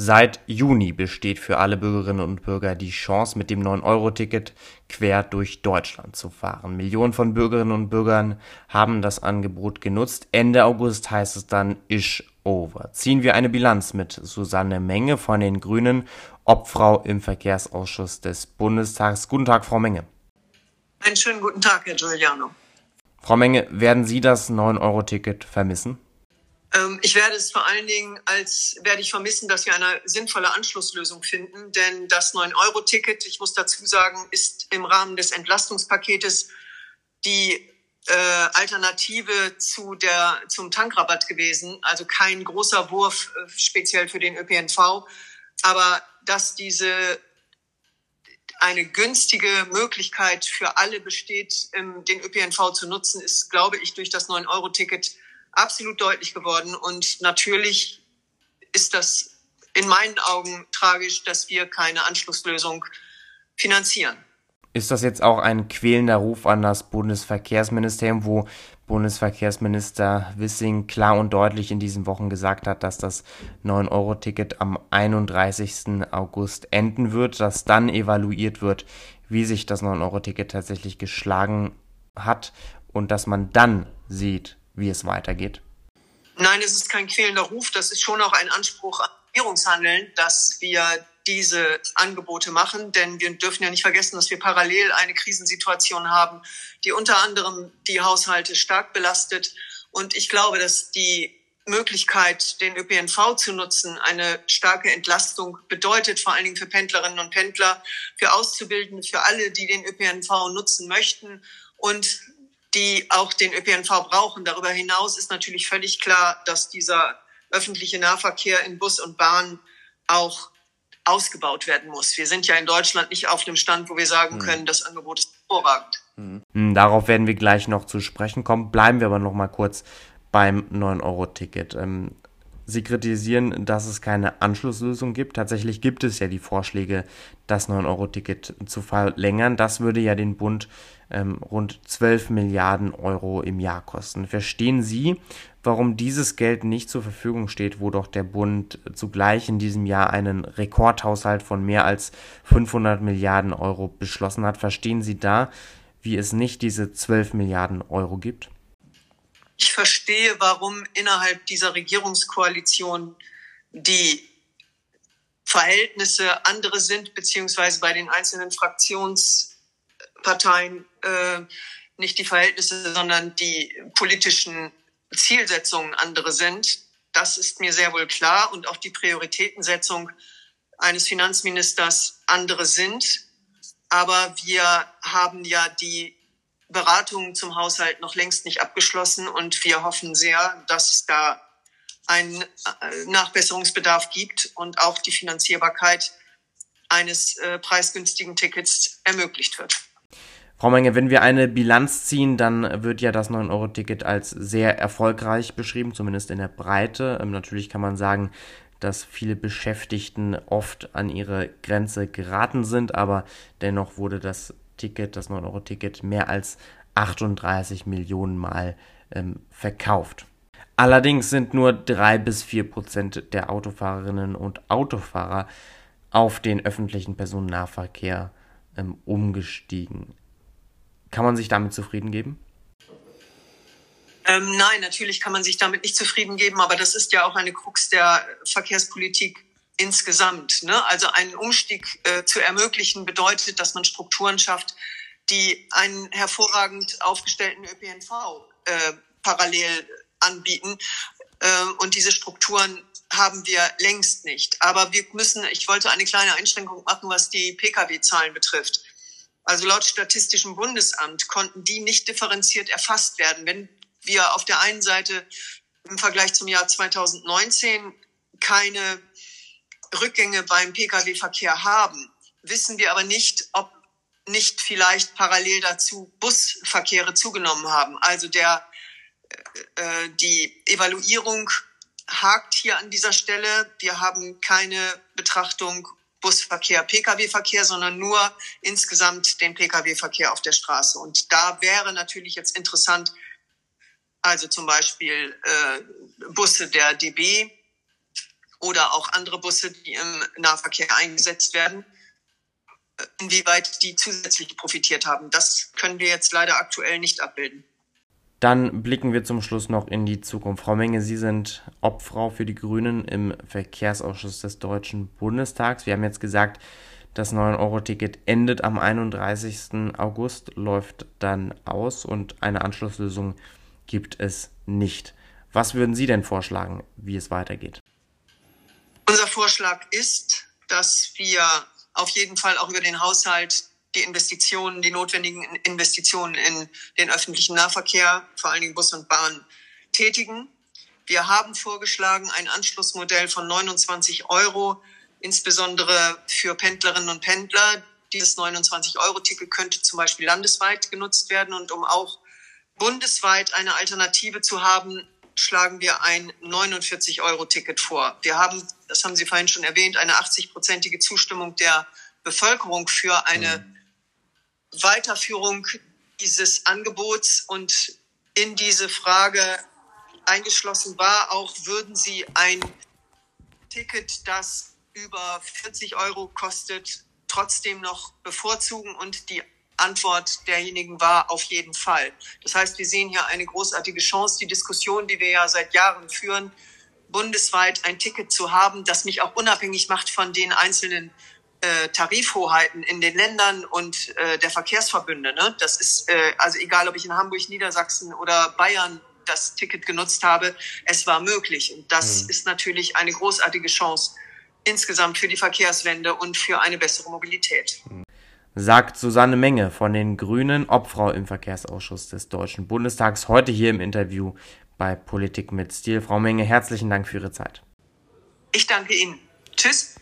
Seit Juni besteht für alle Bürgerinnen und Bürger die Chance, mit dem 9-Euro-Ticket quer durch Deutschland zu fahren. Millionen von Bürgerinnen und Bürgern haben das Angebot genutzt. Ende August heißt es dann Ish over. Ziehen wir eine Bilanz mit Susanne Menge von den Grünen, Obfrau im Verkehrsausschuss des Bundestags. Guten Tag, Frau Menge. Einen schönen guten Tag, Herr Giuliano. Frau Menge, werden Sie das 9-Euro-Ticket vermissen? Ähm, ich werde es vor allen Dingen als, werde ich vermissen, dass wir eine sinnvolle Anschlusslösung finden, denn das 9-Euro-Ticket, ich muss dazu sagen, ist im Rahmen des Entlastungspaketes die äh, Alternative zu der, zum Tankrabatt gewesen, also kein großer Wurf äh, speziell für den ÖPNV, aber dass diese eine günstige Möglichkeit für alle besteht, ähm, den ÖPNV zu nutzen, ist, glaube ich, durch das 9-Euro-Ticket absolut deutlich geworden. Und natürlich ist das in meinen Augen tragisch, dass wir keine Anschlusslösung finanzieren. Ist das jetzt auch ein quälender Ruf an das Bundesverkehrsministerium, wo Bundesverkehrsminister Wissing klar und deutlich in diesen Wochen gesagt hat, dass das 9-Euro-Ticket am 31. August enden wird, dass dann evaluiert wird, wie sich das 9-Euro-Ticket tatsächlich geschlagen hat und dass man dann sieht, wie es weitergeht? Nein, es ist kein quälender Ruf. Das ist schon auch ein Anspruch an Regierungshandeln, dass wir diese Angebote machen. Denn wir dürfen ja nicht vergessen, dass wir parallel eine Krisensituation haben, die unter anderem die Haushalte stark belastet. Und ich glaube, dass die Möglichkeit, den ÖPNV zu nutzen, eine starke Entlastung bedeutet, vor allen Dingen für Pendlerinnen und Pendler, für Auszubildende, für alle, die den ÖPNV nutzen möchten. Und die auch den ÖPNV brauchen. Darüber hinaus ist natürlich völlig klar, dass dieser öffentliche Nahverkehr in Bus und Bahn auch ausgebaut werden muss. Wir sind ja in Deutschland nicht auf dem Stand, wo wir sagen hm. können, das Angebot ist hervorragend. Hm. Darauf werden wir gleich noch zu sprechen kommen. Bleiben wir aber noch mal kurz beim 9-Euro-Ticket. Ähm, Sie kritisieren, dass es keine Anschlusslösung gibt. Tatsächlich gibt es ja die Vorschläge, das 9-Euro-Ticket zu verlängern. Das würde ja den Bund ähm, rund 12 Milliarden Euro im Jahr kosten. Verstehen Sie, warum dieses Geld nicht zur Verfügung steht, wo doch der Bund zugleich in diesem Jahr einen Rekordhaushalt von mehr als 500 Milliarden Euro beschlossen hat? Verstehen Sie da, wie es nicht diese 12 Milliarden Euro gibt? Ich verstehe, warum innerhalb dieser Regierungskoalition die Verhältnisse andere sind, beziehungsweise bei den einzelnen Fraktionsparteien äh, nicht die Verhältnisse, sondern die politischen Zielsetzungen andere sind. Das ist mir sehr wohl klar und auch die Prioritätensetzung eines Finanzministers andere sind. Aber wir haben ja die Beratungen zum Haushalt noch längst nicht abgeschlossen und wir hoffen sehr, dass es da einen äh, Nachbesserungsbedarf gibt und auch die Finanzierbarkeit eines äh, preisgünstigen Tickets ermöglicht wird. Frau Menge, wenn wir eine Bilanz ziehen, dann wird ja das 9-Euro-Ticket als sehr erfolgreich beschrieben, zumindest in der Breite. Ähm, natürlich kann man sagen, dass viele Beschäftigten oft an ihre Grenze geraten sind, aber dennoch wurde das Ticket, das 9-Euro-Ticket, mehr als 38 Millionen Mal ähm, verkauft. Allerdings sind nur 3 bis 4 Prozent der Autofahrerinnen und Autofahrer auf den öffentlichen Personennahverkehr ähm, umgestiegen. Kann man sich damit zufrieden geben? Ähm, nein, natürlich kann man sich damit nicht zufrieden geben, aber das ist ja auch eine Krux der Verkehrspolitik insgesamt. Ne? Also einen Umstieg äh, zu ermöglichen bedeutet, dass man Strukturen schafft, die einen hervorragend aufgestellten ÖPNV äh, parallel anbieten. Äh, und diese Strukturen haben wir längst nicht. Aber wir müssen, ich wollte eine kleine Einschränkung machen, was die Pkw-Zahlen betrifft. Also laut Statistischem Bundesamt konnten die nicht differenziert erfasst werden. Wenn wir auf der einen Seite im Vergleich zum Jahr 2019 keine Rückgänge beim Pkw-Verkehr haben, wissen wir aber nicht, ob nicht vielleicht parallel dazu Busverkehre zugenommen haben. Also der, äh, äh, die Evaluierung hakt hier an dieser Stelle. Wir haben keine Betrachtung Busverkehr, Pkw-Verkehr, sondern nur insgesamt den Pkw-Verkehr auf der Straße. Und da wäre natürlich jetzt interessant, also zum Beispiel äh, Busse der DB oder auch andere Busse, die im Nahverkehr eingesetzt werden, inwieweit die zusätzlich profitiert haben. Das können wir jetzt leider aktuell nicht abbilden. Dann blicken wir zum Schluss noch in die Zukunft. Frau Menge, Sie sind Obfrau für die Grünen im Verkehrsausschuss des Deutschen Bundestags. Wir haben jetzt gesagt, das 9-Euro-Ticket endet am 31. August, läuft dann aus und eine Anschlusslösung gibt es nicht. Was würden Sie denn vorschlagen, wie es weitergeht? Unser Vorschlag ist, dass wir auf jeden Fall auch über den Haushalt die Investitionen, die notwendigen Investitionen in den öffentlichen Nahverkehr, vor allen Dingen Bus und Bahn, tätigen. Wir haben vorgeschlagen ein Anschlussmodell von 29 Euro, insbesondere für Pendlerinnen und Pendler. Dieses 29-Euro-Ticket könnte zum Beispiel landesweit genutzt werden. Und um auch bundesweit eine Alternative zu haben, schlagen wir ein 49-Euro-Ticket vor. Wir haben, das haben Sie vorhin schon erwähnt, eine 80-prozentige Zustimmung der Bevölkerung für eine mhm. Weiterführung dieses Angebots und in diese Frage eingeschlossen war auch, würden Sie ein Ticket, das über 40 Euro kostet, trotzdem noch bevorzugen und die Antwort derjenigen war auf jeden Fall. Das heißt, wir sehen hier eine großartige Chance, die Diskussion, die wir ja seit Jahren führen, bundesweit ein Ticket zu haben, das mich auch unabhängig macht von den einzelnen äh, Tarifhoheiten in den Ländern und äh, der Verkehrsverbünde. Ne? Das ist äh, also egal, ob ich in Hamburg, Niedersachsen oder Bayern das Ticket genutzt habe, es war möglich. Und das mhm. ist natürlich eine großartige Chance insgesamt für die Verkehrswende und für eine bessere Mobilität. Mhm. Sagt Susanne Menge von den Grünen, Obfrau im Verkehrsausschuss des Deutschen Bundestags, heute hier im Interview bei Politik mit Stil. Frau Menge, herzlichen Dank für Ihre Zeit. Ich danke Ihnen. Tschüss.